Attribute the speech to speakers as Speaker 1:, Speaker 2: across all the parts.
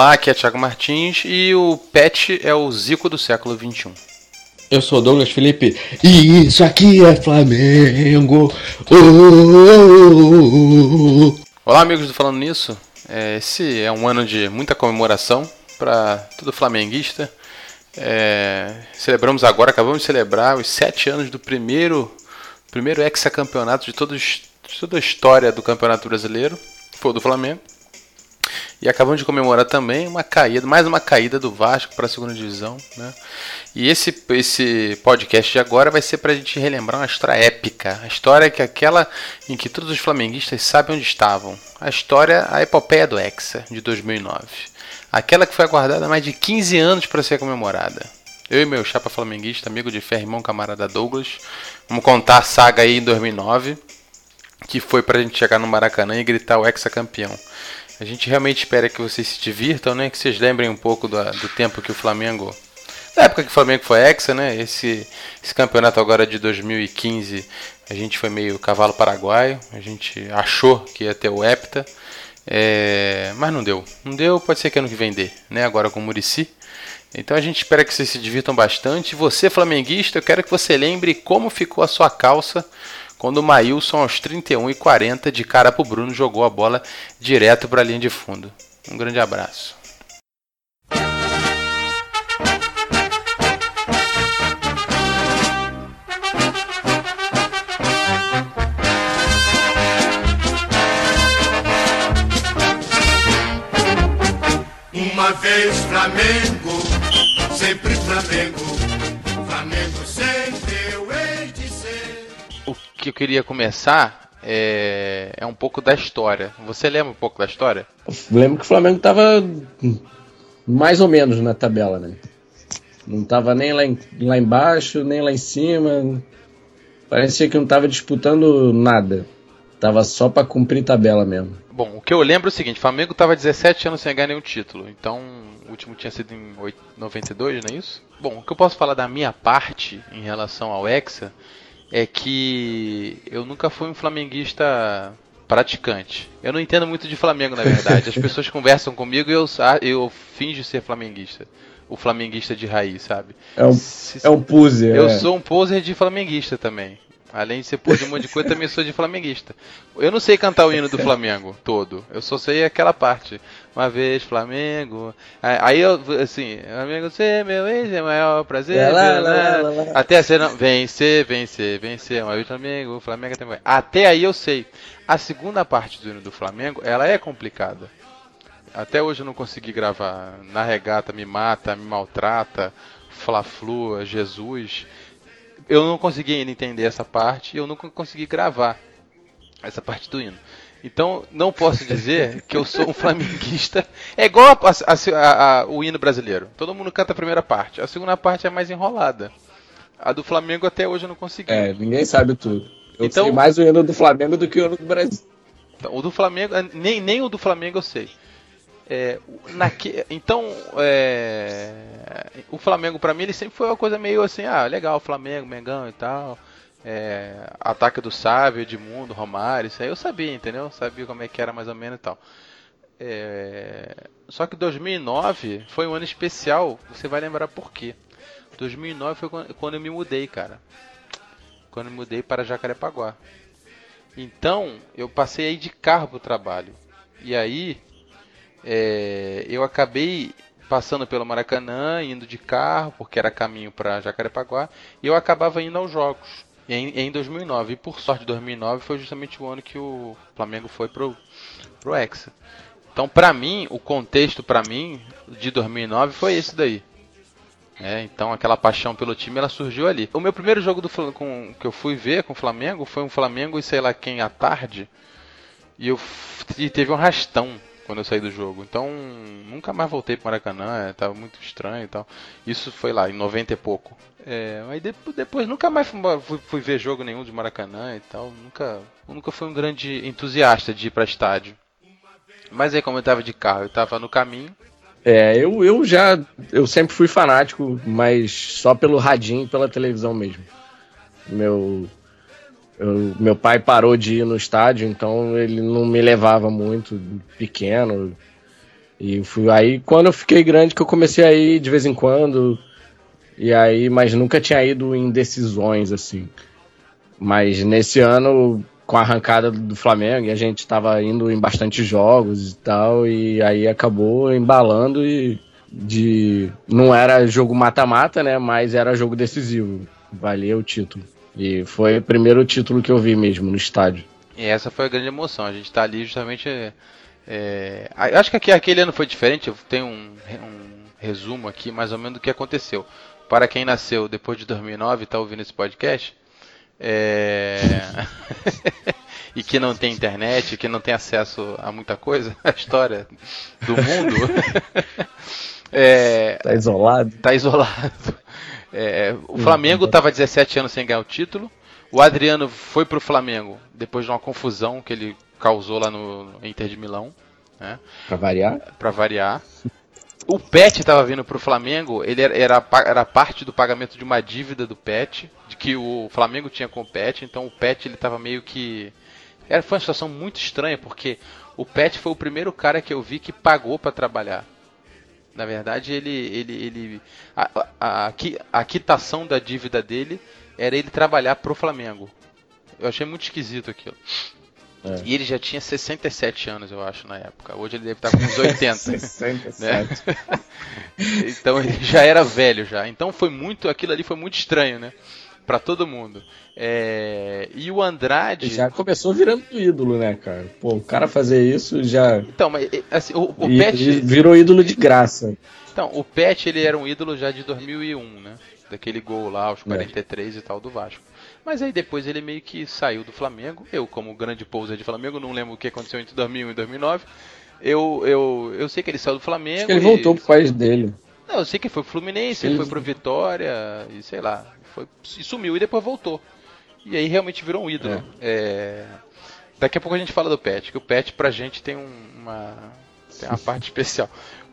Speaker 1: Olá, aqui é Thiago Martins e o Pet é o Zico do século XXI.
Speaker 2: Eu sou Douglas Felipe e isso aqui é Flamengo. Oh,
Speaker 1: oh, oh, Olá, amigos do Falando Nisso. É, esse é um ano de muita comemoração para todo flamenguista. É, celebramos agora, acabamos de celebrar os sete anos do primeiro, primeiro hexacampeonato de, todos, de toda a história do Campeonato Brasileiro, foi do Flamengo. E acabamos de comemorar também uma caída, mais uma caída do Vasco para a segunda divisão. Né? E esse, esse podcast de agora vai ser para a gente relembrar uma história épica. A história que aquela em que todos os flamenguistas sabem onde estavam. A história, a epopeia do Hexa, de 2009. Aquela que foi aguardada há mais de 15 anos para ser comemorada. Eu e meu chapa flamenguista, amigo de ferro, irmão camarada Douglas, vamos contar a saga aí em 2009, que foi para a gente chegar no Maracanã e gritar o Hexa campeão. A gente realmente espera que vocês se divirtam, né? Que vocês lembrem um pouco do, do tempo que o Flamengo. Da época que o Flamengo foi hexa, né? Esse, esse campeonato agora de 2015, a gente foi meio cavalo paraguaio. A gente achou que ia ter o Hepta. É, mas não deu. Não deu, pode ser que ano que vem né? Agora com o Murici. Então a gente espera que vocês se divirtam bastante. Você, flamenguista, eu quero que você lembre como ficou a sua calça quando o Maílson, aos 31 e 40, de cara para o Bruno, jogou a bola direto para a linha de fundo. Um grande abraço.
Speaker 3: Uma vez Flamengo, sempre Flamengo.
Speaker 1: Que eu queria começar é, é um pouco da história. Você lembra um pouco da história?
Speaker 2: Eu lembro que o Flamengo estava mais ou menos na tabela, né? Não estava nem lá, em, lá embaixo, nem lá em cima. Parecia que não estava disputando nada. Tava só para cumprir tabela mesmo.
Speaker 1: Bom, o que eu lembro é o seguinte: o Flamengo estava 17 anos sem ganhar nenhum título. Então, o último tinha sido em 92, não é isso? Bom, o que eu posso falar da minha parte em relação ao Hexa é que eu nunca fui um flamenguista praticante. Eu não entendo muito de Flamengo, na verdade. As pessoas conversam comigo e eu, eu finjo ser flamenguista. O flamenguista de raiz, sabe?
Speaker 2: É um, Se, é um poser.
Speaker 1: Eu
Speaker 2: é.
Speaker 1: sou um poser de flamenguista também. Além de ser por de um monte de coisa, também sou de flamenguista. Eu não sei cantar o hino do Flamengo todo. Eu só sei aquela parte. Uma vez Flamengo. Aí eu, assim, Flamengo ser meu ex é maior prazer. Lá, lá, lá, até ser não, vencer, vencer, vencer. Uma vez Flamengo, Flamengo também. Até aí eu sei. A segunda parte do hino do Flamengo, ela é complicada. Até hoje eu não consegui gravar. Na regata me mata, me maltrata. Fla-Flu, Jesus eu não consegui ainda entender essa parte e eu nunca consegui gravar essa parte do hino. Então, não posso dizer que eu sou um flamenguista. É igual a, a, a, o hino brasileiro. Todo mundo canta a primeira parte. A segunda parte é mais enrolada. A do Flamengo até hoje eu não consegui.
Speaker 2: É, ninguém sabe tudo. Eu então, sei mais o hino do Flamengo do que o hino do Brasil.
Speaker 1: Então, o do Flamengo, nem, nem o do Flamengo eu sei. É, naque, então, é, o Flamengo para mim ele sempre foi uma coisa meio assim, ah, legal, Flamengo, Mengão e tal. É, ataque do Sávio, Edmundo, Romário, isso aí eu sabia, entendeu? Sabia como é que era mais ou menos e tal. É, só que 2009 foi um ano especial, você vai lembrar por quê. 2009 foi quando eu me mudei, cara. Quando eu me mudei para Jacarepaguá. Então, eu passei aí de carro pro trabalho. E aí, é, eu acabei passando pelo Maracanã, indo de carro, porque era caminho para Jacarepaguá, e eu acabava indo aos jogos em, em 2009. E por sorte, 2009 foi justamente o ano que o Flamengo foi pro, pro Hexa. Então, para mim, o contexto para mim de 2009 foi esse daí. É, então aquela paixão pelo time ela surgiu ali. O meu primeiro jogo do com, que eu fui ver com o Flamengo foi um Flamengo e sei lá quem à tarde. E eu e teve um rastão quando eu saí do jogo. Então, nunca mais voltei pro Maracanã, é, tava muito estranho e tal. Isso foi lá, em 90 e pouco. É, aí depois, depois nunca mais fui, fui, ver jogo nenhum de Maracanã e tal. Nunca, nunca fui um grande entusiasta de ir pra estádio. Mas aí, como eu tava de carro, eu tava no caminho.
Speaker 2: É, eu, eu já. Eu sempre fui fanático, mas só pelo radinho e pela televisão mesmo. Meu eu, meu pai parou de ir no estádio, então ele não me levava muito pequeno. E fui aí quando eu fiquei grande que eu comecei a ir de vez em quando. E aí, mas nunca tinha ido em decisões assim. Mas nesse ano, com a arrancada do Flamengo, e a gente estava indo em bastante jogos e tal, e aí acabou embalando e de não era jogo mata-mata, né, mas era jogo decisivo. Valia o título. E foi o primeiro título que eu vi mesmo no estádio.
Speaker 1: E essa foi a grande emoção. A gente está ali justamente. É, acho que aqui, aquele ano foi diferente. Eu tenho um, um, resumo aqui, mais ou menos, do que aconteceu. Para quem nasceu depois de 2009 e está ouvindo esse podcast. É... e que não tem internet, que não tem acesso a muita coisa, a história do mundo.
Speaker 2: é... Tá isolado.
Speaker 1: Tá isolado. É, o Flamengo estava 17 anos sem ganhar o título. O Adriano foi para o Flamengo depois de uma confusão que ele causou lá no Inter de Milão. Né?
Speaker 2: Para variar?
Speaker 1: Para variar. O Pet estava vindo para o Flamengo, ele era, era, era, parte do pagamento de uma dívida do Pet, de que o Flamengo tinha com o Pet, então o Pet ele estava meio que. Era, foi uma situação muito estranha, porque o Pet foi o primeiro cara que eu vi que pagou para trabalhar. Na verdade, ele. ele, ele a, a, a, quitação da dívida dele era ele trabalhar pro Flamengo. Eu achei muito esquisito aquilo. É. E ele já tinha 67 anos, eu acho, na época. Hoje ele deve estar com uns 80. 67. Né? então ele já era velho já. Então foi muito. Aquilo ali foi muito estranho, né? Pra todo mundo. É... E o Andrade.
Speaker 2: Ele já começou virando ídolo, né, cara? Pô, o cara fazer isso já.
Speaker 1: Então, mas assim, o, o
Speaker 2: e, Pet. Virou ídolo de graça.
Speaker 1: Então, o Pet ele era um ídolo já de 2001, né? Daquele gol lá, aos 43 é. e tal do Vasco. Mas aí depois ele meio que saiu do Flamengo. Eu, como grande pousa de Flamengo, não lembro o que aconteceu entre 2001 e 2009. Eu, eu, eu sei que ele saiu do Flamengo. Acho que
Speaker 2: ele e... voltou pro país dele.
Speaker 1: Não, eu sei que foi pro Fluminense, ele foi pro Vitória e sei lá. Foi, e sumiu e depois voltou. E aí realmente virou um ídolo. É. É... Daqui a pouco a gente fala do Pet, que o Pet pra gente tem um, uma, tem uma parte especial.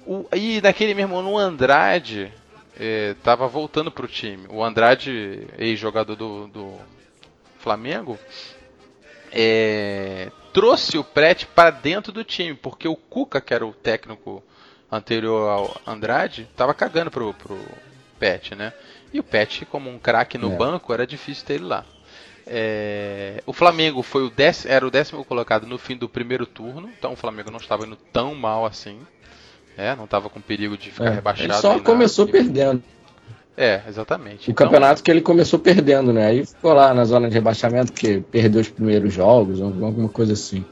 Speaker 1: O, e naquele mesmo ano, o Andrade, estava é, voltando para o time. O Andrade, ex-jogador do, do, Flamengo, é, trouxe o Pret para dentro do time, porque o Cuca, que era o técnico anterior ao Andrade, estava cagando pro, pro Pet, né? E o Pet, como um craque no é. banco, era difícil ter ele lá. É, o Flamengo foi o décimo, era o décimo colocado no fim do primeiro turno, então o Flamengo não estava indo tão mal assim. É, não estava com perigo de ficar é, rebaixado.
Speaker 2: Ele só começou perdendo.
Speaker 1: É, exatamente.
Speaker 2: O então, campeonato que ele começou perdendo, né? Aí ficou lá na zona de rebaixamento, porque perdeu os primeiros jogos, alguma coisa assim.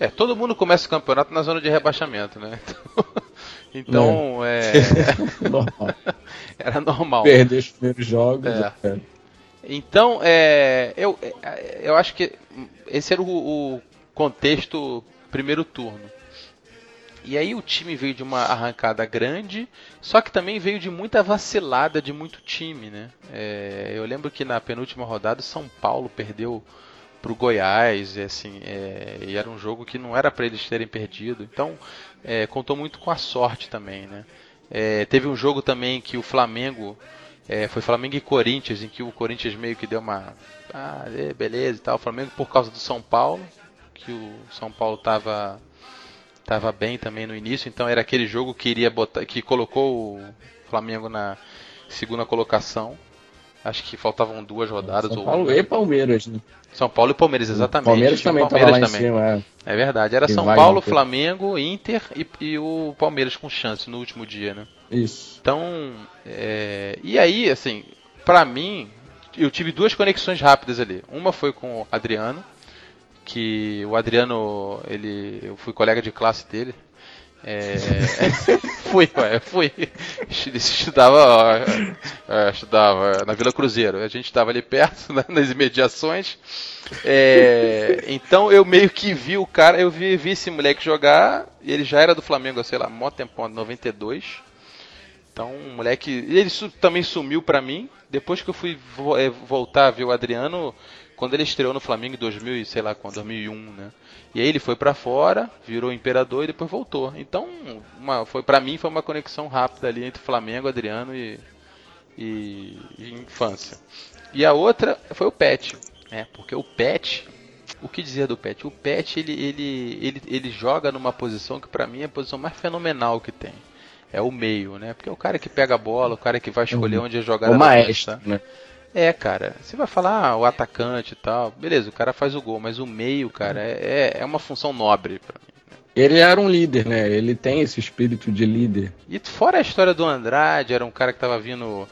Speaker 1: É, todo mundo começa o campeonato na zona de rebaixamento, né? Então, é. é... normal. Era normal.
Speaker 2: Perder os primeiros jogos. É.
Speaker 1: É. Então, é, eu, eu acho que esse era o, o contexto primeiro turno. E aí o time veio de uma arrancada grande, só que também veio de muita vacilada de muito time, né? É, eu lembro que na penúltima rodada o São Paulo perdeu para o Goiás, e, assim, é, e era um jogo que não era para eles terem perdido. Então é, contou muito com a sorte também, né? É, teve um jogo também que o Flamengo é, foi Flamengo e Corinthians, em que o Corinthians meio que deu uma ah, é, beleza e tal. O Flamengo por causa do São Paulo, que o São Paulo estava estava bem também no início, então era aquele jogo que iria botar, que colocou o Flamengo na segunda colocação. Acho que faltavam duas rodadas.
Speaker 2: São Paulo ou... e Palmeiras, né?
Speaker 1: São Paulo e Palmeiras, exatamente.
Speaker 2: Palmeiras também lá também. cima.
Speaker 1: É. é verdade. Era São Paulo, Flamengo, Inter e, e, o Palmeiras com chance no último dia, né?
Speaker 2: Isso.
Speaker 1: Então, é... e aí, assim, para mim, eu tive duas conexões rápidas ali. Uma foi com o Adriano, que o Adriano, ele, eu fui colega de classe dele. É, fui, ué, fui. Estudava, é, estudava na Vila Cruzeiro. A gente estava ali perto, né, nas imediações. É, então eu meio que vi o cara, eu vi, vi esse moleque jogar. Ele já era do Flamengo, sei lá, mó tempão, 92. Então, um moleque. Ele também sumiu pra mim. Depois que eu fui é, voltar a ver o Adriano, quando ele estreou no Flamengo em 2000, sei lá, quando 2001, né? E aí ele foi para fora, virou imperador e depois voltou. Então, uma, foi para mim foi uma conexão rápida ali entre Flamengo, Adriano e, e, e infância. E a outra foi o Pet, né? Porque o Pet o que dizer do Pet? O Pet ele, ele, ele, ele joga numa posição que para mim é a posição mais fenomenal que tem. É o meio, né? Porque é o cara que pega a bola, o cara que vai escolher onde é jogar.
Speaker 2: O maestro, né?
Speaker 1: É, cara, você vai falar ah, o atacante e tal, beleza, o cara faz o gol, mas o meio, cara, é, é, é uma função nobre pra mim. Né?
Speaker 2: Ele era um líder, né? Ele tem esse espírito de líder.
Speaker 1: E fora a história do Andrade, era um cara que tava vindo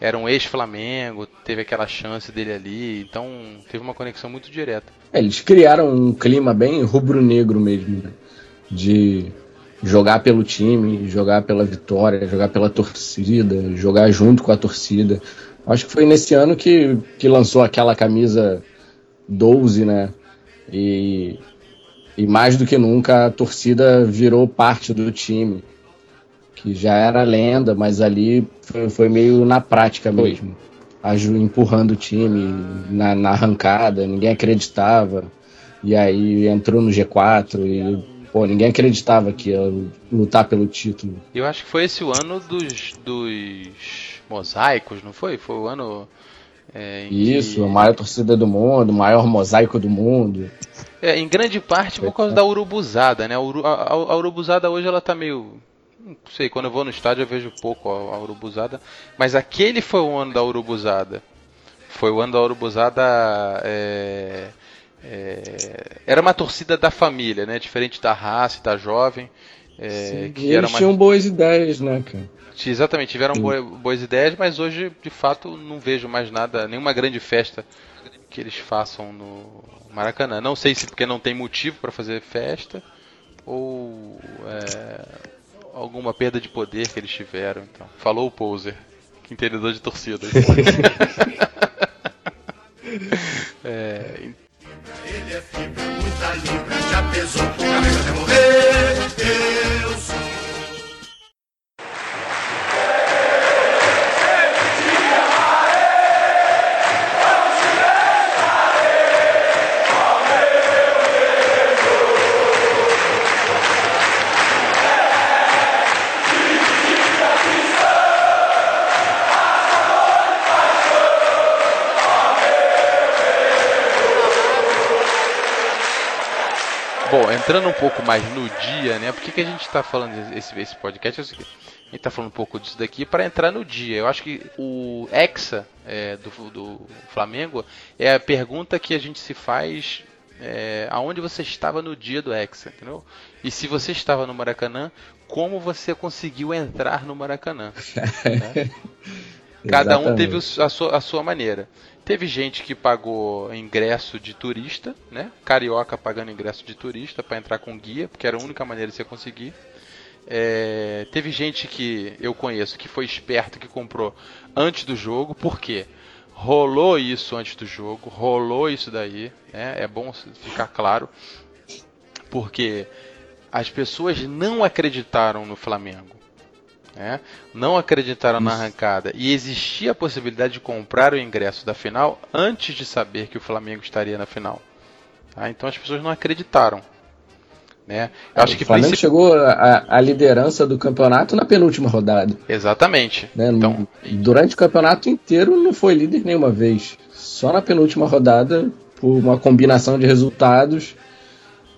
Speaker 1: era um ex-Flamengo, teve aquela chance dele ali, então teve uma conexão muito direta.
Speaker 2: É, eles criaram um clima bem rubro-negro mesmo, né? de jogar pelo time, jogar pela vitória, jogar pela torcida, jogar junto com a torcida. Acho que foi nesse ano que, que lançou aquela camisa 12, né? E, e mais do que nunca a torcida virou parte do time que já era lenda, mas ali foi, foi meio na prática mesmo. Empurrando o time na, na, arrancada, ninguém acreditava. E aí entrou no G4 e pô, ninguém acreditava que ia lutar pelo título.
Speaker 1: Eu acho que foi esse o ano dos, dos mosaicos, não foi? Foi o ano.
Speaker 2: É, Isso, que... a maior torcida do mundo, o maior mosaico do mundo.
Speaker 1: É, em grande parte por causa da urubuzada, né? A, a, a urubuzada hoje ela tá meio não sei, quando eu vou no estádio eu vejo pouco a, a Urubuzada. Mas aquele foi o ano da Urubuzada. Foi o ano da Urubuzada. É, é, era uma torcida da família, né? Diferente da raça e da jovem.
Speaker 2: É, Sim, eles uma... tinham boas ideias, né, cara?
Speaker 1: Exatamente, tiveram boas, boas ideias, mas hoje, de fato, não vejo mais nada, nenhuma grande festa que eles façam no Maracanã. Não sei se porque não tem motivo para fazer festa ou é, alguma perda de poder que eles tiveram. Então. Falou o poser, que entendedor de torcida.
Speaker 3: é,
Speaker 1: entrando um pouco mais no dia, né? Por que, que a gente está falando esse, esse podcast? É a gente está falando um pouco disso daqui para entrar no dia. Eu acho que o Hexa é, do, do, Flamengo é a pergunta que a gente se faz é, aonde você estava no dia do Hexa, entendeu? E se você estava no Maracanã, como você conseguiu entrar no Maracanã? né? Cada um teve a sua, a sua maneira. Teve gente que pagou ingresso de turista, né? Carioca pagando ingresso de turista para entrar com guia, porque era a única maneira de você conseguir. É, teve gente que eu conheço que foi esperto que comprou antes do jogo, por quê? Rolou isso antes do jogo, rolou isso daí, né? É bom ficar claro, porque as pessoas não acreditaram no Flamengo né? não acreditaram na arrancada e existia a possibilidade de comprar o ingresso da final antes de saber que o Flamengo estaria na final. Tá? Então as pessoas não acreditaram. Né?
Speaker 2: Eu acho que o Flamengo chegou à liderança do campeonato na penúltima rodada.
Speaker 1: Exatamente.
Speaker 2: Né? Então, Durante o campeonato inteiro não foi líder nenhuma vez. Só na penúltima rodada, por uma combinação de resultados,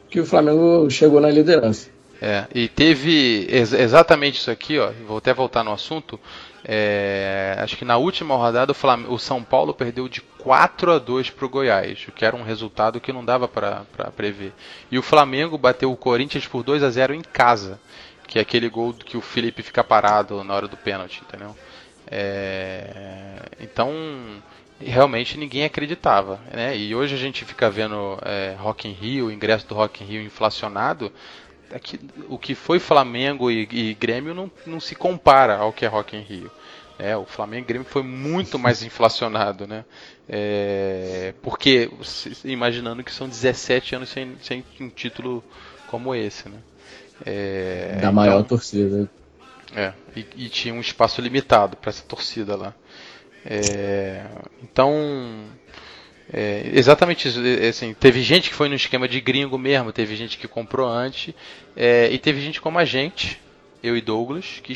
Speaker 2: que o Flamengo chegou na liderança.
Speaker 1: É, e teve ex exatamente isso aqui, ó. Vou até voltar no assunto. É, acho que na última rodada o, Flam o, São Paulo perdeu de 4 a 2 para o Goiás, o que era um resultado que não dava para prever. E o Flamengo bateu o Corinthians por 2 a 0 em casa, que é aquele gol que o Felipe fica parado na hora do pênalti, entendeu? É, então realmente ninguém acreditava, né? E hoje a gente fica vendo é, Rock in Rio, o ingresso do Rock in Rio inflacionado é que o que foi Flamengo e, e, Grêmio não, não se compara ao que é Rock in Rio. É, o Flamengo e Grêmio foi muito mais inflacionado, né? É, porque, imaginando que são 17 anos sem, sem um título como esse, né?
Speaker 2: É, da então, maior torcida.
Speaker 1: É, e, e, tinha um espaço limitado para essa torcida lá. É, então, é, exatamente isso. É, assim, teve gente que foi no esquema de gringo mesmo, teve gente que comprou antes, é, e teve gente como a gente, eu e Douglas, que,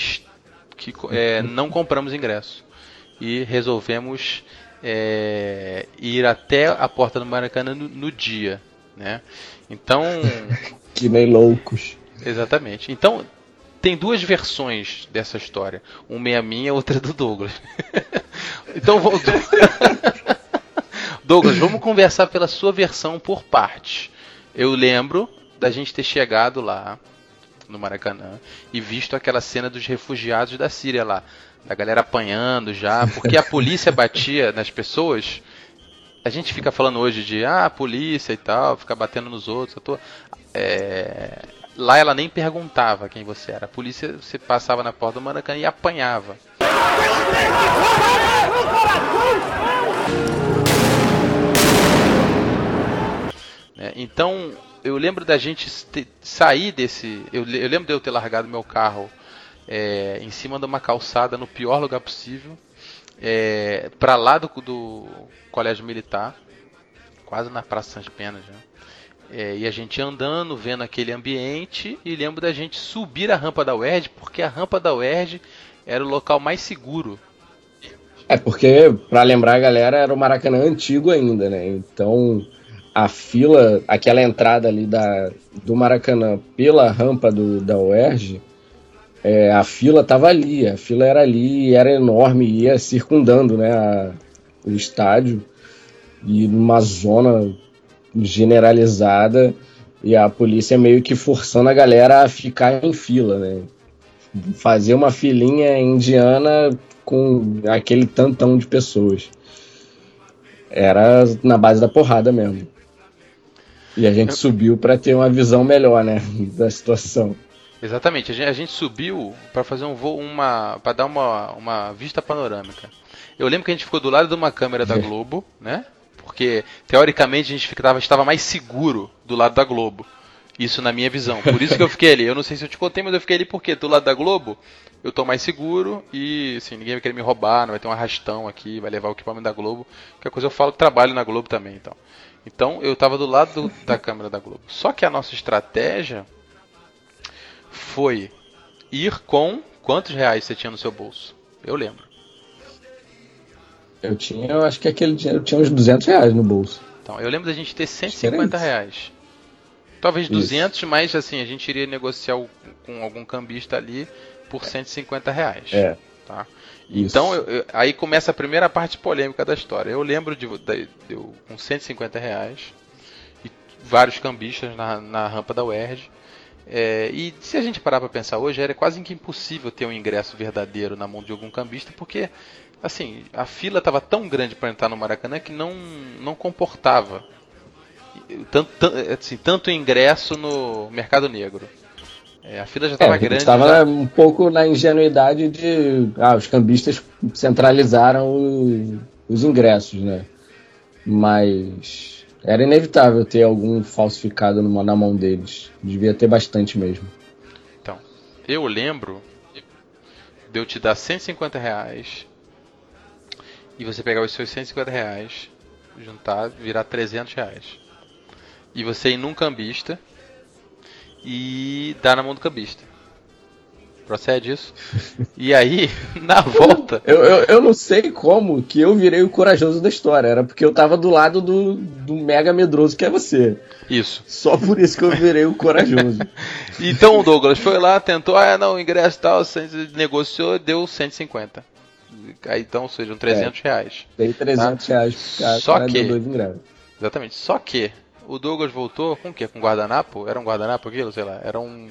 Speaker 1: que é, não compramos ingresso. E resolvemos é, ir até a porta do Maracanã no, no dia. né? Então,
Speaker 2: Que nem loucos.
Speaker 1: exatamente. Então, tem duas versões dessa história. Uma é a minha, outra é do Douglas. então, vou... Douglas, vamos conversar pela sua versão por partes. Eu lembro da gente ter chegado lá no Maracanã e visto aquela cena dos refugiados da Síria lá, da galera apanhando já, porque a polícia batia nas pessoas. A gente fica falando hoje de ah, polícia e tal, fica batendo nos outros. Eu tô, é, Lá ela nem perguntava quem você era. A polícia você passava na porta do Maracanã e apanhava. Então, eu lembro da gente te- sair desse. Eu, eu lembro de eu ter largado meu carro é, em cima de uma calçada no pior lugar possível, é, para lá do, do colégio militar, quase na Praça Sãs Penas. já. É, e a gente andando, vendo aquele ambiente, e lembro da gente subir a rampa da UERJ, porque a rampa da UERJ era o local mais seguro.
Speaker 2: É porque, pra lembrar a galera, era o Maracanã antigo ainda, né? Então, a fila, aquela entrada ali da, do Maracanã pela rampa do, da UERJ, é, a fila tava ali, a fila era ali, era enorme, ia circundando né, a- o estádio, e numa zona generalizada, e a polícia meio que forçando a galera a ficar em fila, né? Fazer uma filinha indiana com aquele tantão de pessoas. Era na base da porrada mesmo. E a gente subiu pra ter uma visão melhor, né, da situação.
Speaker 1: Exatamente, a gente, a gente subiu para fazer um voo, uma, para dar uma, uma vista panorâmica. Eu lembro que a gente ficou do lado de uma câmera da Globo, né? Porque teoricamente a gente ficava, estava mais seguro do lado da Globo. Isso na minha visão. Por isso que eu fiquei ali. Eu não sei se eu te contei, mas eu fiquei ali porque do lado da Globo eu tô mais seguro e assim, ninguém vai querer me roubar, não vai ter um arrastão aqui, vai levar o equipamento da Globo. Qualquer coisa eu falo que trabalho na Globo também, então. Então eu tava do lado do- da câmera da Globo. Só que a nossa estratégia foi ir com quantos reais você tinha no seu bolso? Eu lembro.
Speaker 2: Eu tinha, eu acho que aquele dinheiro eu tinha uns 200 reais no bolso.
Speaker 1: Então, eu lembro da gente ter 150
Speaker 2: Diferente.
Speaker 1: reais. Talvez
Speaker 2: Isso.
Speaker 1: 200, mas assim, a gente iria negociar com algum cambista ali por 150 reais.
Speaker 2: É.
Speaker 1: Tá?
Speaker 2: Isso.
Speaker 1: Então, eu- eu- aí começa a primeira parte polêmica da história. Eu lembro de, de eu com 150 reais e vários cambistas na, na rampa da UERJ. É, e se a gente parar para pensar hoje, era quase que impossível ter um ingresso verdadeiro na mão de algum cambista, porque assim a fila estava tão grande para entrar no Maracanã que não, não comportava tanto, tan- assim, tanto ingresso no mercado negro. É, a fila já
Speaker 2: É,
Speaker 1: estava
Speaker 2: gente
Speaker 1: grande.
Speaker 2: tava
Speaker 1: já-
Speaker 2: um pouco na ingenuidade de. Ah, os cambistas centralizaram os, os ingressos, né? Mas era inevitável ter algum falsificado numa- na mão deles. Devia ter bastante mesmo.
Speaker 1: Então, eu lembro de eu te dar 150 reais e você pegar os seus 150 reais, juntar, virar 300 reais. E você ir num cambista e dar na mão do cambista. Procede isso? E aí, na volta,
Speaker 2: Eu, eu, eu não sei como que eu virei o corajoso da história. Era porque eu tava do lado do, do mega medroso que é você.
Speaker 1: isso.
Speaker 2: Só por isso que eu virei o corajoso.
Speaker 1: Então o Douglas foi lá, tentou, ah, não, ingresso e tal, negociou, deu 150. Aí então, sejam 300 reais.
Speaker 2: Dei 300 reais pro cara,
Speaker 1: Só que-. Exatamente. Só que o Douglas voltou com o quê? Com guardanapo? Era um guardanapo aquilo? Sei lá. Era um.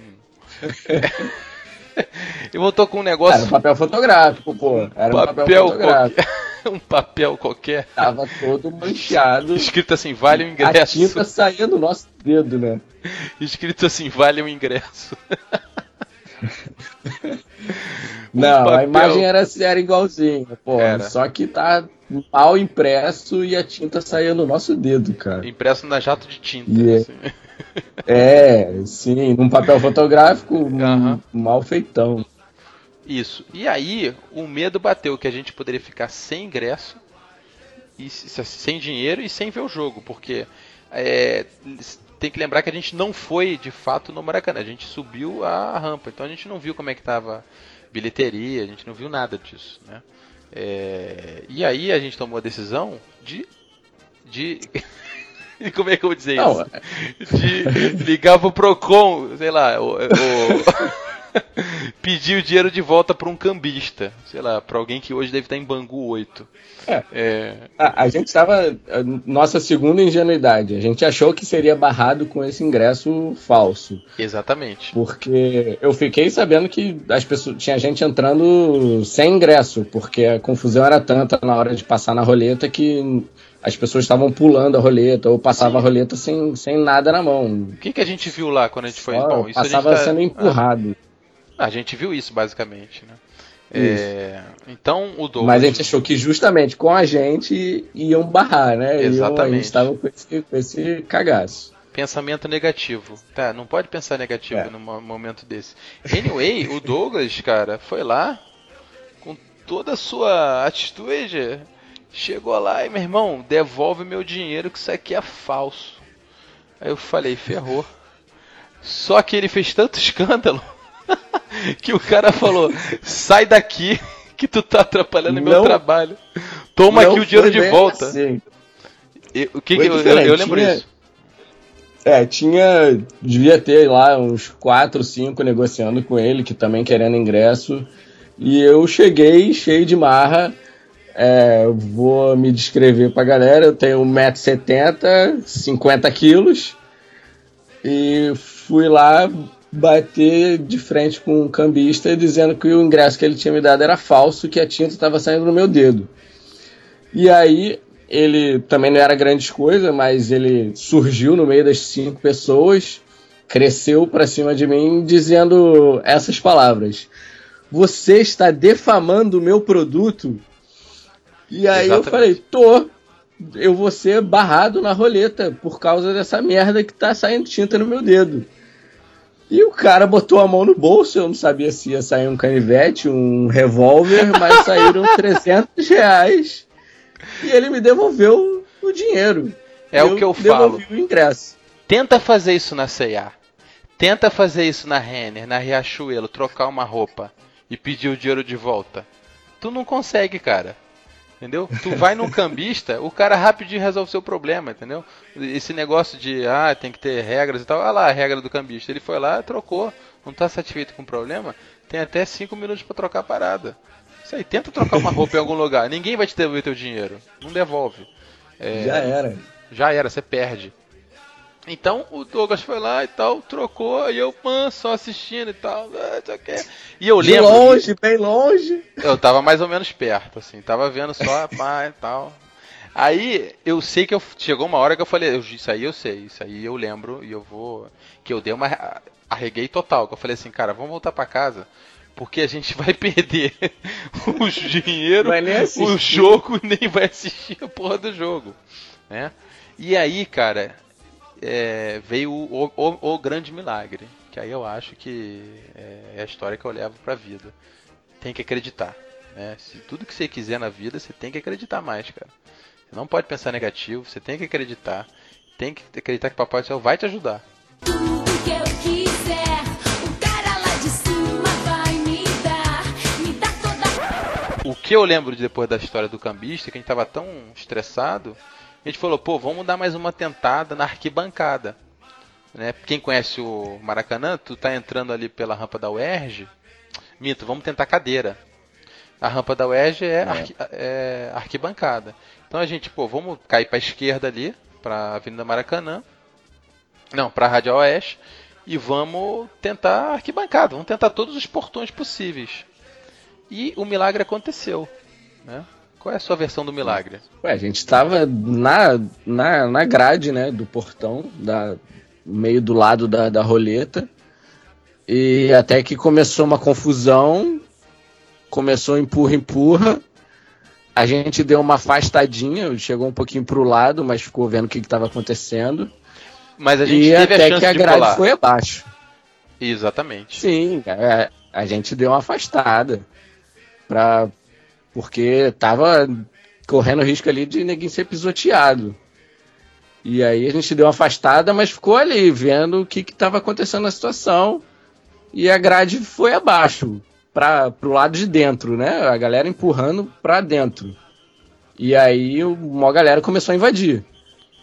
Speaker 1: e voltou com um
Speaker 2: Era
Speaker 1: negócio.
Speaker 2: um papel fotográfico, pô. Era um papel,
Speaker 1: papel
Speaker 2: fotográfico.
Speaker 1: qualquer. um papel qualquer.
Speaker 2: Tava todo manchado.
Speaker 1: Escrito assim, vale o
Speaker 2: A
Speaker 1: ingresso.
Speaker 2: tinta saía do nosso dedo, né?
Speaker 1: Escrito assim, vale o ingresso.
Speaker 2: Não, a imagem era, era igualzinha, pô.
Speaker 1: Era.
Speaker 2: Só que tá mal impresso e a tinta saía do nosso dedo, cara.
Speaker 1: Impresso na jato de tinta.
Speaker 2: Yeah.
Speaker 1: assim.
Speaker 2: É, sim, num papel fotográfico
Speaker 1: Aham.
Speaker 2: um mal feitão.
Speaker 1: Isso. E aí, o medo bateu que a gente poderia ficar sem ingresso, e se- sem dinheiro e sem ver o jogo, porque é, tem que lembrar que a gente não foi de fato no Maracanã, a gente subiu a rampa, então a gente não viu como é que tava bilheteria, a gente não viu nada disso, né? É, e aí a gente tomou a decisão de, de como é que eu vou dizer
Speaker 2: Não,
Speaker 1: isso? De ligar pro Procon, sei lá, o, o- pedir o dinheiro de volta pra um cambista. Sei lá, pra alguém que hoje deve estar em Bangu 8.
Speaker 2: É.
Speaker 1: É,
Speaker 2: A, a gente estava. Nossa segunda ingenuidade. A gente achou que seria barrado com esse ingresso falso.
Speaker 1: exatamente.
Speaker 2: Porque eu fiquei sabendo que as pessoas, tinha gente entrando sem ingresso, porque a confusão era tanta na hora de passar na roleta que as pessoas estavam pulando a roleta ou passava a roleta sem, sem nada na mão.
Speaker 1: O que, que a gente viu lá quando a gente foi?
Speaker 2: Só
Speaker 1: Bom, isso a gente
Speaker 2: passava
Speaker 1: tá-
Speaker 2: sendo empurrado.
Speaker 1: Ah, a gente viu isso basicamente, né? É, então o Douglas.
Speaker 2: Mas a gente achou que justamente com a gente iam barrar, né? Iam- a
Speaker 1: Exatamente.
Speaker 2: gente estava com esse, com esse cagaço.
Speaker 1: Pensamento negativo. Tá, não pode pensar negativo
Speaker 2: É.
Speaker 1: num mo- momento desse. Anyway, o Douglas, cara, foi lá com toda a sua atitude. Chegou lá e, meu irmão, devolve meu dinheiro que isso aqui é falso. Aí eu falei, ferrou. Só que ele fez tanto escândalo que o cara falou: sai daqui que tu tá atrapalhando meu
Speaker 2: Não.
Speaker 1: trabalho. Toma aqui o dinheiro de volta.
Speaker 2: assim.
Speaker 1: E- o que, que eu, eu, eu lembro
Speaker 2: tinha-
Speaker 1: isso.
Speaker 2: É, tinha. Devia ter lá uns 4, 5 negociando com ele, que também querendo ingresso. E eu cheguei cheio de marra. É, vou me descrever pra galera. Eu tenho 1,70m, 50 quilos. E fui lá bater de frente com um cambista dizendo que o ingresso que ele tinha me dado era falso, que a tinta estava saindo no meu dedo. E aí ele também não era grandes coisas, mas ele surgiu no meio das cinco pessoas, cresceu pra cima de mim dizendo essas palavras: Você está defamando o meu produto? E aí eu
Speaker 1: Exatamente.
Speaker 2: falei: Tô. Eu vou ser barrado na roleta por causa dessa merda que tá saindo tinta no meu dedo. E o cara botou a mão no bolso, eu não sabia se ia sair um canivete, um revólver, mas saíram 300 reais e ele me devolveu o dinheiro.
Speaker 1: É o que eu falo.
Speaker 2: o ingresso.
Speaker 1: Tenta fazer isso na C&A. Tenta fazer isso na Renner, na Riachuelo, trocar uma roupa e pedir o dinheiro de volta. Tu não consegue, cara. Entendeu? Tu vai num cambista, o cara rapidinho resolve seu problema, entendeu? Esse negócio de, ah, tem que ter regras e tal. Olha lá a regra do cambista. Ele foi lá, trocou. Não tá satisfeito com o problema? Tem até 5 minutos pra trocar a parada. Isso aí, tenta trocar uma roupa em algum lugar. Ninguém vai te devolver teu dinheiro. Não devolve. É,
Speaker 2: Já era.
Speaker 1: já era, você perde. Então o Douglas foi lá e tal, trocou, e eu, man, só assistindo e tal, ah. E eu
Speaker 2: De
Speaker 1: lembro.
Speaker 2: longe, bem longe.
Speaker 1: Eu tava mais ou menos perto, assim, tava vendo só, pá e tal. Aí eu sei que eu, chegou uma hora que eu falei, isso aí eu sei, isso aí eu lembro e eu vou. Que eu dei uma. arreguei total, que eu falei assim, cara, vamos voltar pra casa. Porque a gente vai perder o dinheiro, o jogo, nem vai assistir a porra do jogo. Né? E aí, cara, é, veio o, o- o grande milagre. Que aí eu acho que é a história que eu levo pra vida. Tem que acreditar. Né? Se tudo que você quiser na vida, você tem que acreditar mais, cara. Você não pode pensar negativo, você tem que acreditar. Tem que acreditar que o Papai do Céu vai te ajudar.
Speaker 4: Tudo que eu quiser, o cara lá de cima vai me dar. Me toda
Speaker 1: O que eu lembro de depois da história do cambista, que a gente tava tão estressado, a gente falou, pô, vamos dar mais uma tentada na arquibancada. Né? Quem conhece o Maracanã, tu tá entrando ali pela rampa da UERJ, Mito, vamos tentar cadeira. A rampa da UERJ é, arqui- é arquibancada. Então a gente, pô, vamos cair pra esquerda ali, pra Avenida Maracanã. Não, pra Rádio Oeste. E vamos tentar arquibancada, vamos tentar todos os portões possíveis. E o milagre aconteceu. Né? Qual é a sua versão do milagre?
Speaker 2: Ué, a gente tava na, na, na grade, né, do portão, da, meio do lado da, da roleta. E até que começou uma confusão, começou empurra, empurra. A gente deu uma afastadinha, chegou um pouquinho pro lado, mas ficou vendo o que estava acontecendo.
Speaker 1: Mas a gente
Speaker 2: E
Speaker 1: teve a
Speaker 2: até
Speaker 1: chance
Speaker 2: que a
Speaker 1: de
Speaker 2: grade
Speaker 1: pular.
Speaker 2: foi abaixo.
Speaker 1: Exatamente.
Speaker 2: Sim, é, a gente deu uma afastada. Pra, porque tava correndo risco ali de ninguém ser pisoteado. E aí a gente deu uma afastada, mas ficou ali, vendo o que estava acontecendo na situação. E a grade foi abaixo, para pro lado de dentro, né? A galera empurrando pra dentro. E aí uma galera começou a invadir.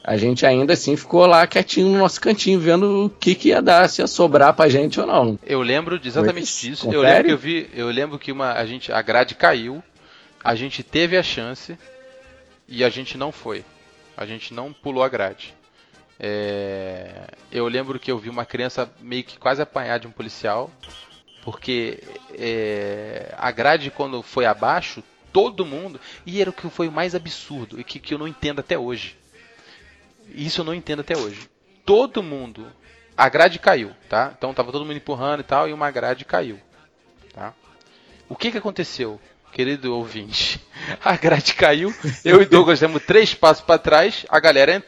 Speaker 2: a gente ainda assim ficou lá quietinho no nosso cantinho, vendo o que, que ia dar, se ia sobrar pra gente ou não.
Speaker 1: Eu lembro exatamente disso.
Speaker 2: confere?
Speaker 1: Eu lembro que eu vi, eu lembro que uma, a gente, a grade caiu, a gente teve a chance e a gente não foi. A gente não pulou a grade. É, eu lembro que eu vi uma criança meio que quase apanhar de um policial, porque é, a grade quando foi abaixo, todo mundo e era o que foi o mais absurdo e que, que eu não entendo até hoje. Isso eu não entendo até hoje. Todo mundo, a grade caiu, tá? Então tava todo mundo empurrando e tal e uma grade caiu, tá? O que que aconteceu, querido ouvinte? A grade caiu, eu e Douglas demos três passos para trás, a galera,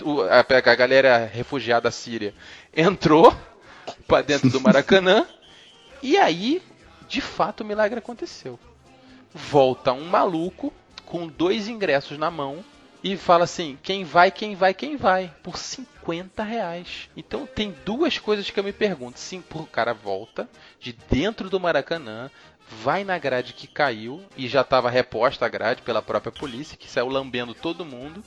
Speaker 1: a galera refugiada síria entrou para dentro do Maracanã e aí, de fato, o milagre aconteceu. Volta um maluco com dois ingressos na mão e fala assim: quem vai, quem vai, quem vai, por 50 reais. Então tem duas coisas que eu me pergunto. Sim, o cara volta de dentro do Maracanã, vai na grade que caiu e já estava reposta a grade pela própria polícia, que saiu lambendo todo mundo.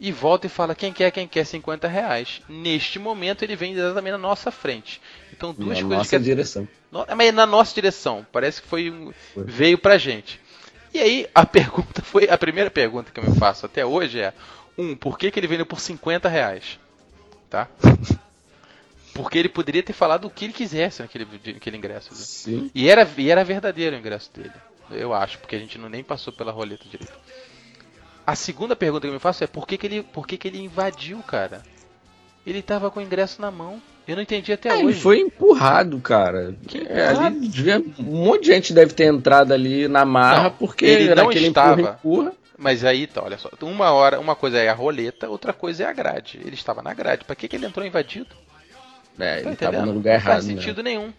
Speaker 1: E volta e fala quem quer, quem quer 50 reais. Neste momento ele vem exatamente na nossa frente. Então duas
Speaker 2: Na
Speaker 1: coisas
Speaker 2: nossa
Speaker 1: que
Speaker 2: direção.
Speaker 1: no- Mas na nossa direção. Parece que foi um- veio pra gente. E aí a pergunta foi a primeira pergunta que eu me faço até hoje é um por que, que ele vendeu por 50 reais, tá? Porque ele poderia ter falado o que ele quisesse naquele, naquele ingresso. ali.
Speaker 2: Sim.
Speaker 1: E era, e era verdadeiro o ingresso dele. Eu acho, porque a gente não nem passou pela roleta direito. A segunda pergunta que eu me faço é por que, que, ele, por que, que ele invadiu, cara? Ele tava com o ingresso na mão. Eu não entendi até
Speaker 2: É,
Speaker 1: hoje.
Speaker 2: ele foi empurrado, cara.
Speaker 1: Que
Speaker 2: É,
Speaker 1: empurrado?
Speaker 2: ali devia- um monte de gente deve ter entrado ali na marra
Speaker 1: Não,
Speaker 2: porque
Speaker 1: ele não estava.
Speaker 2: empurra, empurra.
Speaker 1: Mas aí, tá, olha só. Uma hora, uma coisa é a roleta, outra coisa é a grade. Ele estava na grade. Pra que, que ele entrou invadido?
Speaker 2: É,
Speaker 1: Tá
Speaker 2: ele tava
Speaker 1: entendendo?
Speaker 2: no lugar
Speaker 1: Não
Speaker 2: errado.
Speaker 1: faz
Speaker 2: né?
Speaker 1: sentido nenhum.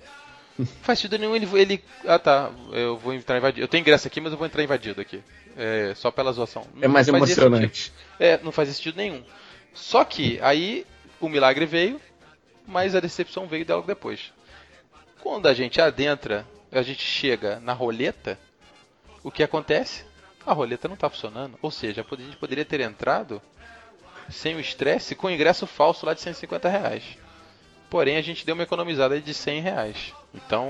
Speaker 1: Não faz sentido nenhum ele, ele. Ah tá, eu vou entrar invadido. Eu tenho ingresso aqui, mas eu vou entrar invadido aqui. É, só pela zoação.
Speaker 2: É mais
Speaker 1: Não
Speaker 2: emocionante.
Speaker 1: É, não faz sentido nenhum. Só que aí o milagre veio, mas a decepção veio logo depois. Quando a gente adentra, a gente chega na roleta, o que acontece? A roleta não está funcionando. Ou seja, a gente poderia ter entrado sem o estresse com ingresso falso lá de 150 reais. Porém, a gente deu uma economizada de 100 reais. Então,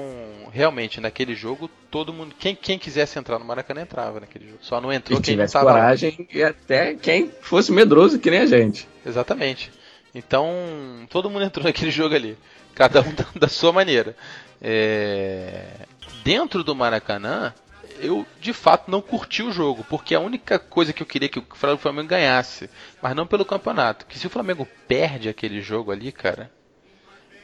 Speaker 1: realmente, naquele jogo, todo mundo. Quem, quem quisesse entrar no Maracanã entrava naquele jogo. Só não entrou
Speaker 2: Se
Speaker 1: quem
Speaker 2: tivesse
Speaker 1: tava
Speaker 2: coragem e até quem fosse medroso que nem a gente.
Speaker 1: Exatamente. Então, todo mundo entrou naquele jogo ali. Cada um da, da sua maneira. É, Dentro do Maracanã, eu de fato não curti o jogo. Porque a única coisa que eu queria que o Flamengo ganhasse, mas não pelo campeonato. Que se o Flamengo perde aquele jogo ali, cara.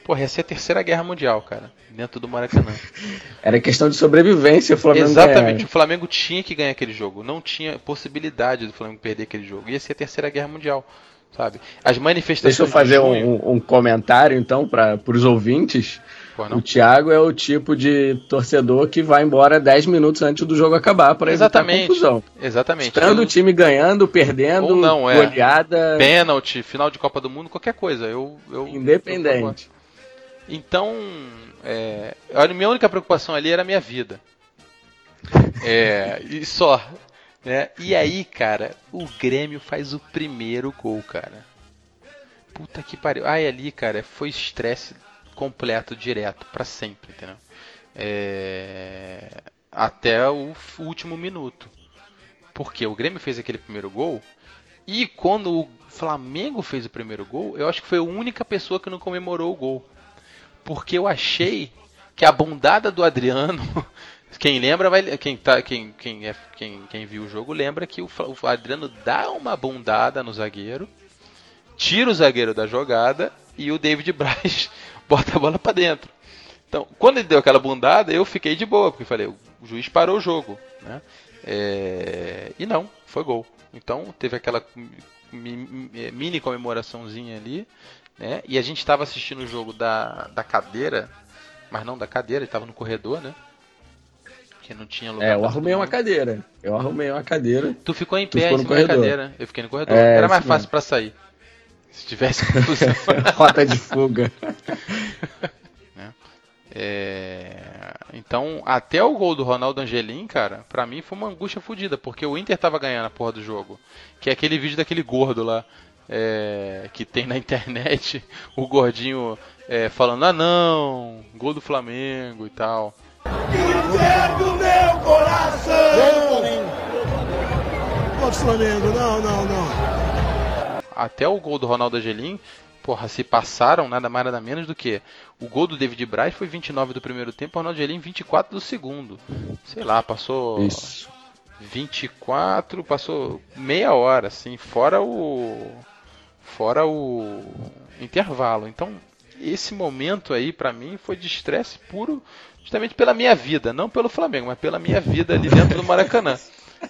Speaker 1: Porra, ia ser a terceira guerra mundial, cara. Dentro do Maracanã.
Speaker 2: Era questão de sobrevivência, o Flamengo
Speaker 1: Exatamente,
Speaker 2: ganhar.
Speaker 1: o Flamengo tinha que ganhar aquele jogo. Não tinha possibilidade do Flamengo perder aquele jogo. Ia ser a terceira guerra mundial, sabe? As manifestações.
Speaker 2: Deixa eu fazer um,
Speaker 1: junho-
Speaker 2: um- um comentário então para os ouvintes.
Speaker 1: Pô,
Speaker 2: O? Thiago é o tipo de torcedor que vai embora 10 minutos antes do jogo acabar para evitar
Speaker 1: Exatamente.
Speaker 2: confusão.
Speaker 1: Exatamente.
Speaker 2: Estando
Speaker 1: Eu-
Speaker 2: o time ganhando, perdendo,
Speaker 1: Ou não, é.
Speaker 2: goleada,
Speaker 1: Pênalti, final de Copa do Mundo, qualquer coisa. Eu, eu
Speaker 2: independente.
Speaker 1: eu- então, é, a minha única preocupação ali era a minha vida. É, e só. Né? E aí, cara, o Grêmio faz o primeiro gol, cara. Puta que pariu. Ai, ali, cara, foi estresse completo, direto, pra sempre, entendeu? É, Até o último minuto. Porque o Grêmio fez aquele primeiro gol e quando o Flamengo fez o primeiro gol, eu acho que foi a única pessoa que não comemorou o gol. Porque eu achei que a bondada do Adriano, quem lembra vai quem tá quem quem é quem, quem viu o jogo lembra que o, o Adriano dá uma bondada no zagueiro, tira o zagueiro da jogada e o David Braz bota a bola pra dentro. Então, quando ele deu aquela bundada, eu fiquei de boa, porque falei, o juiz parou o jogo, né? É, E não, foi gol. Então, teve aquela mi- mi- mini comemoraçãozinha ali, né? E a gente estava assistindo o jogo da, da cadeira, mas não da cadeira, ele estava no corredor, né? Que não tinha lugar.
Speaker 2: É, eu arrumei uma cadeira. Eu arrumei uma cadeira.
Speaker 1: Tu ficou em pé
Speaker 2: ficou
Speaker 1: em cadeira. Eu fiquei no corredor.
Speaker 2: É,
Speaker 1: Era mais fácil pra sair. Se tivesse confusão.
Speaker 2: Rota de fuga.
Speaker 1: É, Então, até o gol do Ronaldo Angelim, cara, pra mim foi uma angústia fodida, porque o Inter tava ganhando a porra do jogo. Que é aquele vídeo daquele gordo lá. é, que tem na internet o gordinho é, falando, ah não, gol do Flamengo e tal.
Speaker 5: Pode Flamengo, não, não, não.
Speaker 1: Até o gol do Ronaldo Angelim, porra, se passaram nada mais nada menos do que o gol do David Braz foi 29 do primeiro tempo, o Ronaldo Angelim 24 do segundo. Sei lá, passou
Speaker 2: Isso.
Speaker 1: 24, passou meia hora, assim, fora o. Fora o intervalo. Então, esse momento aí, pra mim, foi de estresse puro, justamente pela minha vida, não pelo Flamengo, mas pela minha vida ali dentro do Maracanã.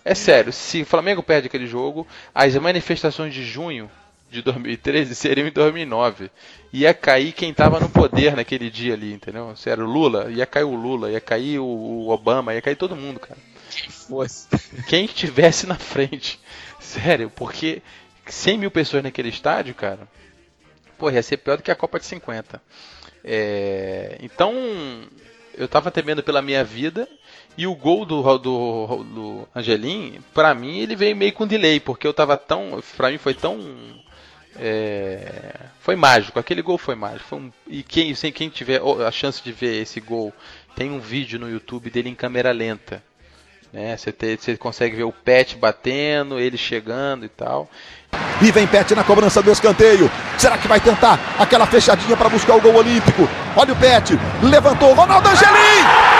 Speaker 1: É sério, se o Flamengo perde aquele jogo, as manifestações de junho de 2013 seriam em 2009. Ia cair quem tava no poder naquele dia ali, entendeu? Se era o Lula, ia cair o Lula, ia cair o Obama, ia cair todo mundo, cara quem estivesse na frente. Sério, porque 100 mil pessoas naquele estádio, cara, pô, ia ser pior do que a Copa de 50. É, então, eu tava temendo pela minha vida. E o gol do, do, do Angelim, pra mim, ele veio meio com delay, porque eu tava tão. Pra mim foi tão. é, foi mágico, aquele gol foi mágico. Foi um- e quem, quem tiver a chance de ver esse gol, tem um vídeo no YouTube dele em câmera lenta né? Você, te- você consegue ver o Pet batendo, ele chegando e tal.
Speaker 5: E vem Pet na cobrança do escanteio. Será que vai tentar aquela fechadinha para buscar o gol olímpico? Olha o Pet, levantou Ronaldo Angelim!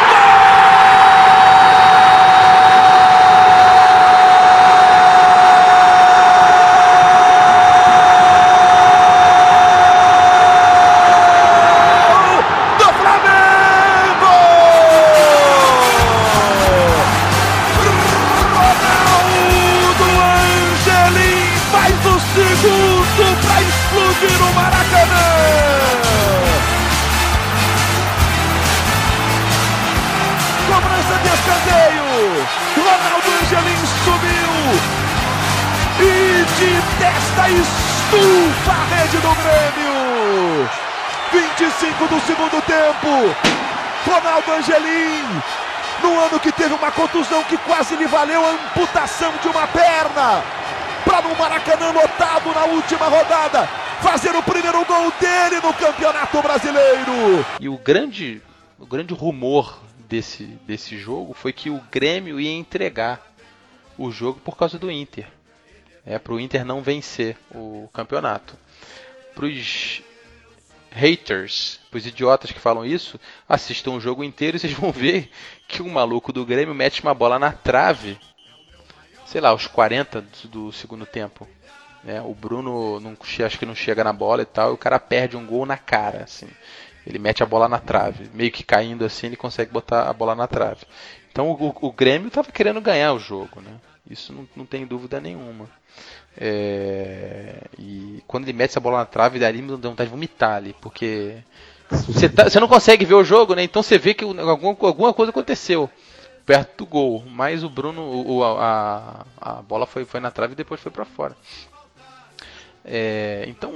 Speaker 5: Angelim, no ano que teve uma contusão que quase lhe valeu a amputação de uma perna, para no Maracanã lotado na última rodada fazer o primeiro gol dele no Campeonato Brasileiro.
Speaker 1: E o grande, o grande rumor desse, desse jogo foi que o Grêmio ia entregar o jogo por causa do Inter. É, para o Inter não vencer o campeonato. Para os haters, os idiotas que falam isso, assistam o jogo inteiro e vocês vão ver que o maluco do Grêmio mete uma bola na trave, sei lá, aos 40 do, do segundo tempo. né? o Bruno não, acho que não chega na bola e tal, e o cara perde um gol na cara, assim. Ele mete a bola na trave, meio que caindo assim, ele consegue botar a bola na trave. Então o, o Grêmio estava querendo ganhar o jogo, né? Isso não, não tem dúvida nenhuma. É, e quando ele mete essa bola na trave, dali me dá vontade de vomitar ali, porque você, tá- não consegue ver o jogo, né? Então você vê que alguma, alguma coisa aconteceu perto do gol, mas o Bruno, o- a, a bola foi, foi na trave e depois foi para fora. É, então,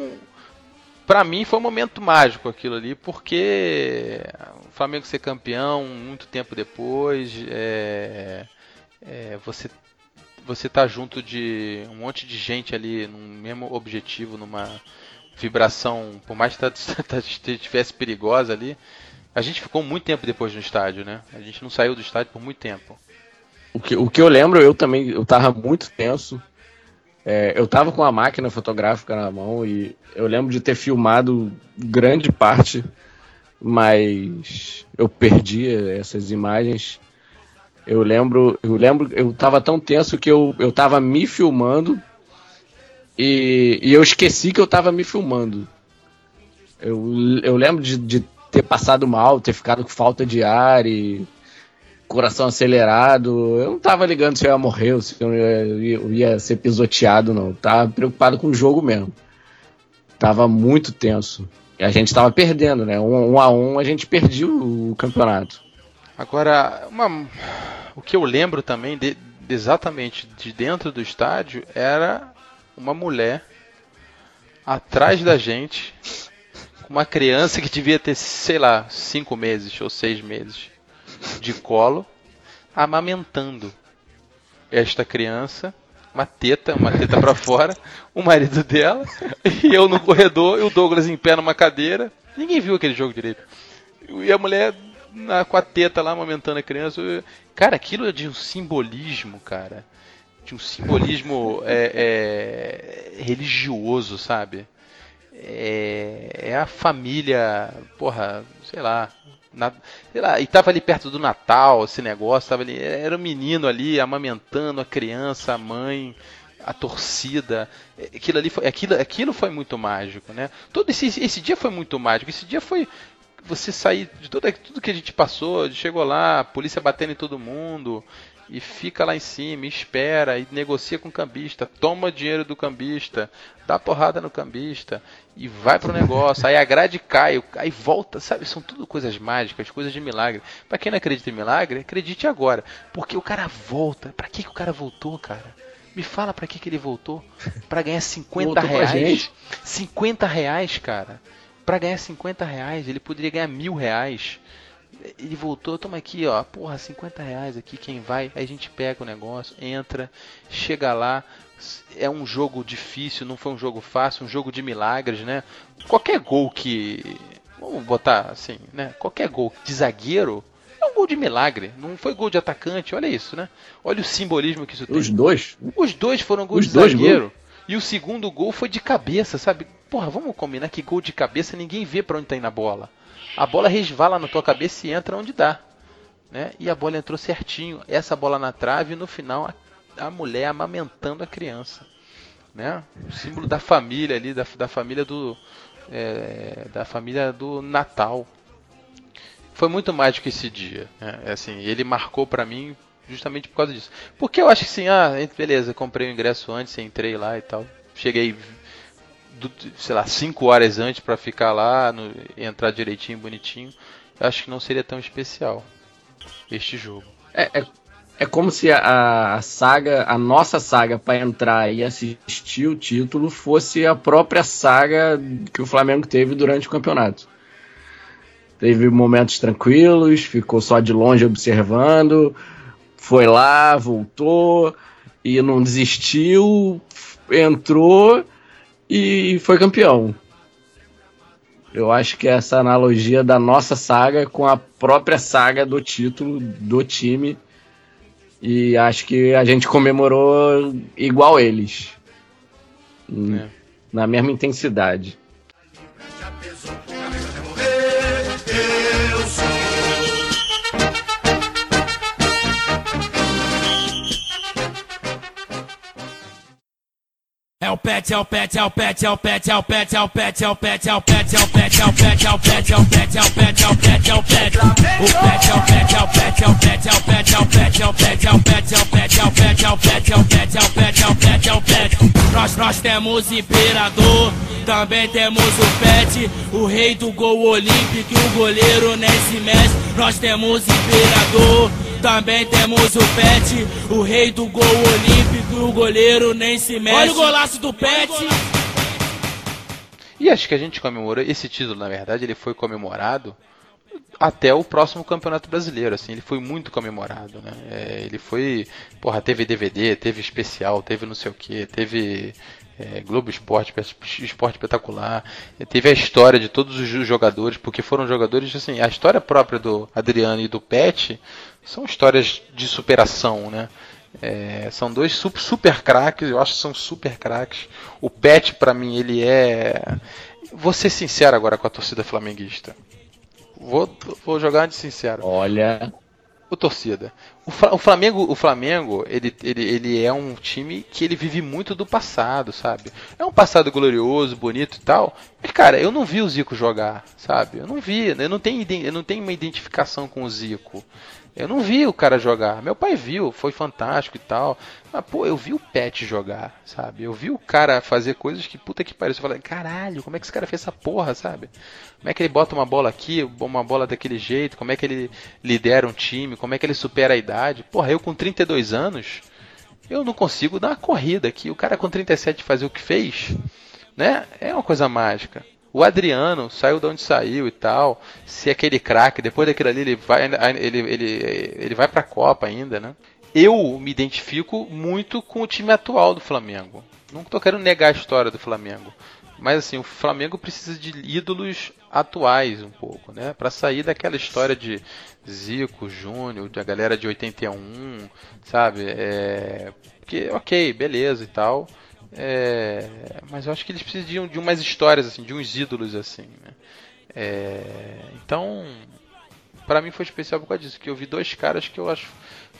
Speaker 1: pra mim foi um momento mágico aquilo ali, porque o Flamengo ser campeão muito tempo depois, é, é, você você tá junto de um monte de gente ali num mesmo objetivo, numa vibração, por mais que tá- tá- estivesse perigosa ali, a gente ficou muito tempo depois no estádio, né? A gente não saiu do estádio por muito tempo.
Speaker 2: O que, o que eu lembro, eu também, eu tava muito tenso. É, eu tava com a máquina fotográfica na mão e eu lembro de ter filmado grande parte, mas eu perdi essas imagens. Eu lembro, eu lembro, eu tava tão tenso que eu, eu tava me filmando e, e eu esqueci que eu tava me filmando. Eu, eu lembro de, de ter passado mal, ter ficado com falta de ar e coração acelerado. Eu não tava ligando se eu ia morrer ou se eu ia, eu ia ser pisoteado, não. Eu tava preocupado com o jogo mesmo. Tava muito tenso. E a gente tava perdendo, né? Um, um a um a gente perdia o, o campeonato.
Speaker 1: Agora, uma- o que eu lembro também, de- exatamente de dentro do estádio, era uma mulher atrás da gente, com uma criança que devia ter, sei lá, cinco meses ou seis meses de colo, amamentando esta criança uma teta, uma teta pra fora, o marido dela, e eu no corredor, e o Douglas em pé numa cadeira. Ninguém viu aquele jogo direito. E a mulher na, com a teta lá amamentando a criança. Cara, aquilo é de um simbolismo, cara. De um simbolismo é, é, religioso, sabe? É, é a família, porra, sei lá, na, sei lá, e tava ali perto do Natal, esse negócio, tava ali, era um menino ali amamentando a criança, a mãe, a torcida. Aquilo ali foi, aquilo, aquilo foi muito mágico, né? Todo esse, esse dia foi muito mágico. Esse dia foi você sair de tudo, tudo que a gente passou, chegou lá, a polícia batendo em todo mundo, e fica lá em cima, espera, e negocia com o cambista, toma dinheiro do cambista, dá porrada no cambista, e vai pro negócio, aí a grade cai, aí volta, sabe? São tudo coisas mágicas, coisas de milagre. Para quem não acredita em milagre, acredite agora, porque o cara volta. Para que, que o cara voltou, cara? Me fala para que, que ele voltou? Para ganhar 50
Speaker 2: Voltou
Speaker 1: reais.
Speaker 2: gente.
Speaker 1: 50 reais, cara. Para ganhar 50 reais, ele poderia ganhar mil reais. Ele voltou, toma aqui, ó, porra, 50 reais aqui, quem vai? Aí a gente pega o negócio, entra, chega lá. É um jogo difícil, não foi um jogo fácil, um jogo de milagres, né? Qualquer gol que. Vamos botar assim, né? Qualquer gol de zagueiro é um gol de milagre. Não foi gol de atacante, olha isso, né? Olha o simbolismo que isso tem.
Speaker 2: Os dois?
Speaker 1: Os dois foram gols
Speaker 2: Os
Speaker 1: de
Speaker 2: dois
Speaker 1: zagueiro. E o segundo gol foi de cabeça, sabe? Porra, vamos combinar que gol de cabeça ninguém vê pra onde tá indo a bola. A bola resvala na tua cabeça e entra onde dá. Né? E a bola entrou certinho. Essa bola na trave e no final a, a mulher amamentando a criança. Né? O símbolo da família ali, da, da família do. é, da família do Natal. Foi muito mágico esse dia. Né? Assim, ele marcou pra mim justamente por causa disso. Porque eu acho que assim, ah, beleza, comprei o ingresso antes, entrei lá e tal. Cheguei, do- sei lá, 5 horas antes pra ficar lá, no- entrar direitinho, bonitinho. Eu acho que não seria tão especial este jogo.
Speaker 2: É, é, é como se a, a saga, a nossa saga para entrar e assistir o título fosse a própria saga que o Flamengo teve durante o campeonato. Teve momentos tranquilos, ficou só de longe observando, foi lá, voltou e não desistiu, entrou e foi campeão. Eu acho que essa analogia da nossa saga com a própria saga do título do time. E acho que a gente comemorou igual eles.
Speaker 1: É.
Speaker 2: Na mesma intensidade.
Speaker 6: É o pet, é o pet, é o pet, é o pet, é o pet, é o pet, é o pet, é o pet, é o pet, é o pet, é o pet, é o pet, é o pet, é o pet, é o pet. O pet é o pet, é o pet, é o pet, é o pet, é o pet, é o pet, é o pet, é o pet, é o pet, é o pet, é o pet, é o pet, é o pet, é o pet. Nós nós temos imperador, também temos o pet, o rei do gol olímpico, o goleiro nem se. Nós temos imperador, também temos o Pet, o rei do gol olímpico, o goleiro nem se mexe. Olha o golaço do Pet.
Speaker 1: E acho que a gente comemorou esse título, na verdade, ele foi comemorado até o próximo Campeonato Brasileiro, assim, ele foi muito comemorado, né? É, ele foi, porra, teve DVD, teve especial, teve não sei o que, teve é, Globo Esporte, Esporte Espetacular, teve a história de todos os jogadores, porque foram jogadores, assim, a história própria do Adriano e do Pet são histórias de superação, né? É, são dois super, super craques, eu acho que são super craques. O Pet, pra mim, ele é. Vou ser sincero agora com a torcida flamenguista. Vou, vou jogar de sincero.
Speaker 2: Olha,
Speaker 1: O torcida. O, Fla- o Flamengo, o Flamengo, ele, ele, ele é um time que ele vive muito do passado, sabe? É um passado glorioso, bonito e tal. Mas cara, eu não vi o Zico jogar, sabe? Eu não vi, eu não tenho, eu não tenho uma identificação com o Zico. Eu não vi o cara jogar. Meu pai viu, foi fantástico e tal. Mas, pô, eu vi o Pet jogar, sabe? Eu vi o cara fazer coisas que puta que pariu. Eu falei, caralho, como é que esse cara fez essa porra, sabe? Como é que ele bota uma bola aqui, uma bola daquele jeito? Como é que ele lidera um time? Como é que ele supera a idade? Porra, eu com 32 anos, eu não consigo dar uma corrida aqui. O cara com 37 fazer o que fez, né? É uma coisa mágica. O Adriano saiu de onde saiu e tal. Se aquele craque, depois daquilo ali, ele vai, ele, ele, ele vai pra Copa ainda, né? eu me identifico muito com o time atual do Flamengo. Não tô querendo negar a história do Flamengo. Mas assim, o Flamengo precisa de ídolos atuais um pouco, né? Para sair daquela história de Zico, Júnior, da galera de 81, sabe? É, porque, ok, beleza e tal. É, mas eu acho que eles precisam de, um- umas histórias, assim, de uns ídolos assim, né? É, então, para mim foi especial por causa disso, que eu vi dois caras que eu acho,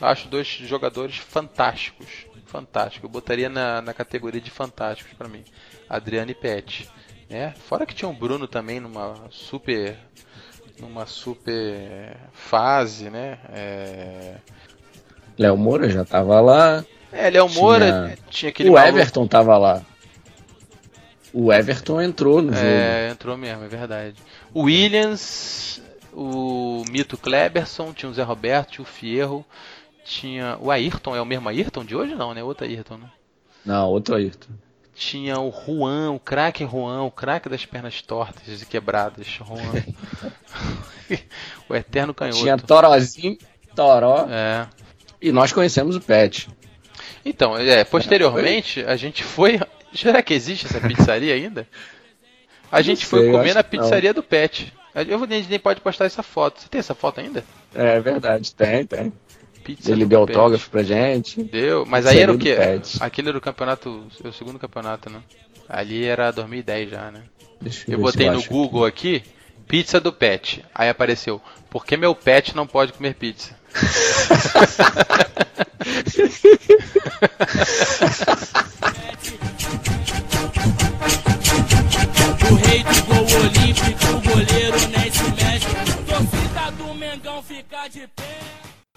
Speaker 1: acho dois jogadores fantásticos, fantásticos. Eu botaria na, na categoria de fantásticos para mim, Adriano e Pet, né? Fora que tinha o Bruno também numa super, numa super fase, né? É,
Speaker 2: Léo Moura já tava lá.
Speaker 1: É Léo Moura
Speaker 2: Tinha-
Speaker 1: tinha, aquele
Speaker 2: o
Speaker 1: maluco-
Speaker 2: Everton tava lá. O Everton entrou no jogo.
Speaker 1: É, entrou mesmo, é verdade. O Williams, o Mito Kleberson, tinha o Zé Roberto, tinha o Fierro, tinha. O Ayrton, é o mesmo Ayrton de hoje? Não, né? Outro Ayrton, né?
Speaker 2: Não, outro Ayrton.
Speaker 1: Tinha o Juan, o craque Juan, o craque das pernas tortas e quebradas, Juan. o eterno canhoto.
Speaker 2: Tinha Torozinho, Toró.
Speaker 1: É.
Speaker 2: E nós conhecemos o Pet.
Speaker 1: Então, é, posteriormente, a gente foi. Será que existe essa pizzaria ainda? A gente
Speaker 2: sei,
Speaker 1: foi
Speaker 2: eu
Speaker 1: comer na pizzaria do Pet. Eu vou- a gente nem pode postar essa foto. Você tem essa foto ainda?
Speaker 2: É verdade, tem, tem.
Speaker 1: Pizza
Speaker 2: Ele deu
Speaker 1: Pet.
Speaker 2: autógrafo pra gente.
Speaker 1: Deu, mas aí era o quê?
Speaker 2: Pet.
Speaker 1: Aquele era o campeonato, o segundo campeonato, né? Ali era 2010 já, né?
Speaker 2: Deixa
Speaker 1: Eu
Speaker 2: ver
Speaker 1: botei no Google aqui, pizza do pet. Aí apareceu, por que meu pet não pode comer pizza?
Speaker 6: O rei do gol olímpico, o goleiro nem se mexe. Torcida do Mengão fica de pé.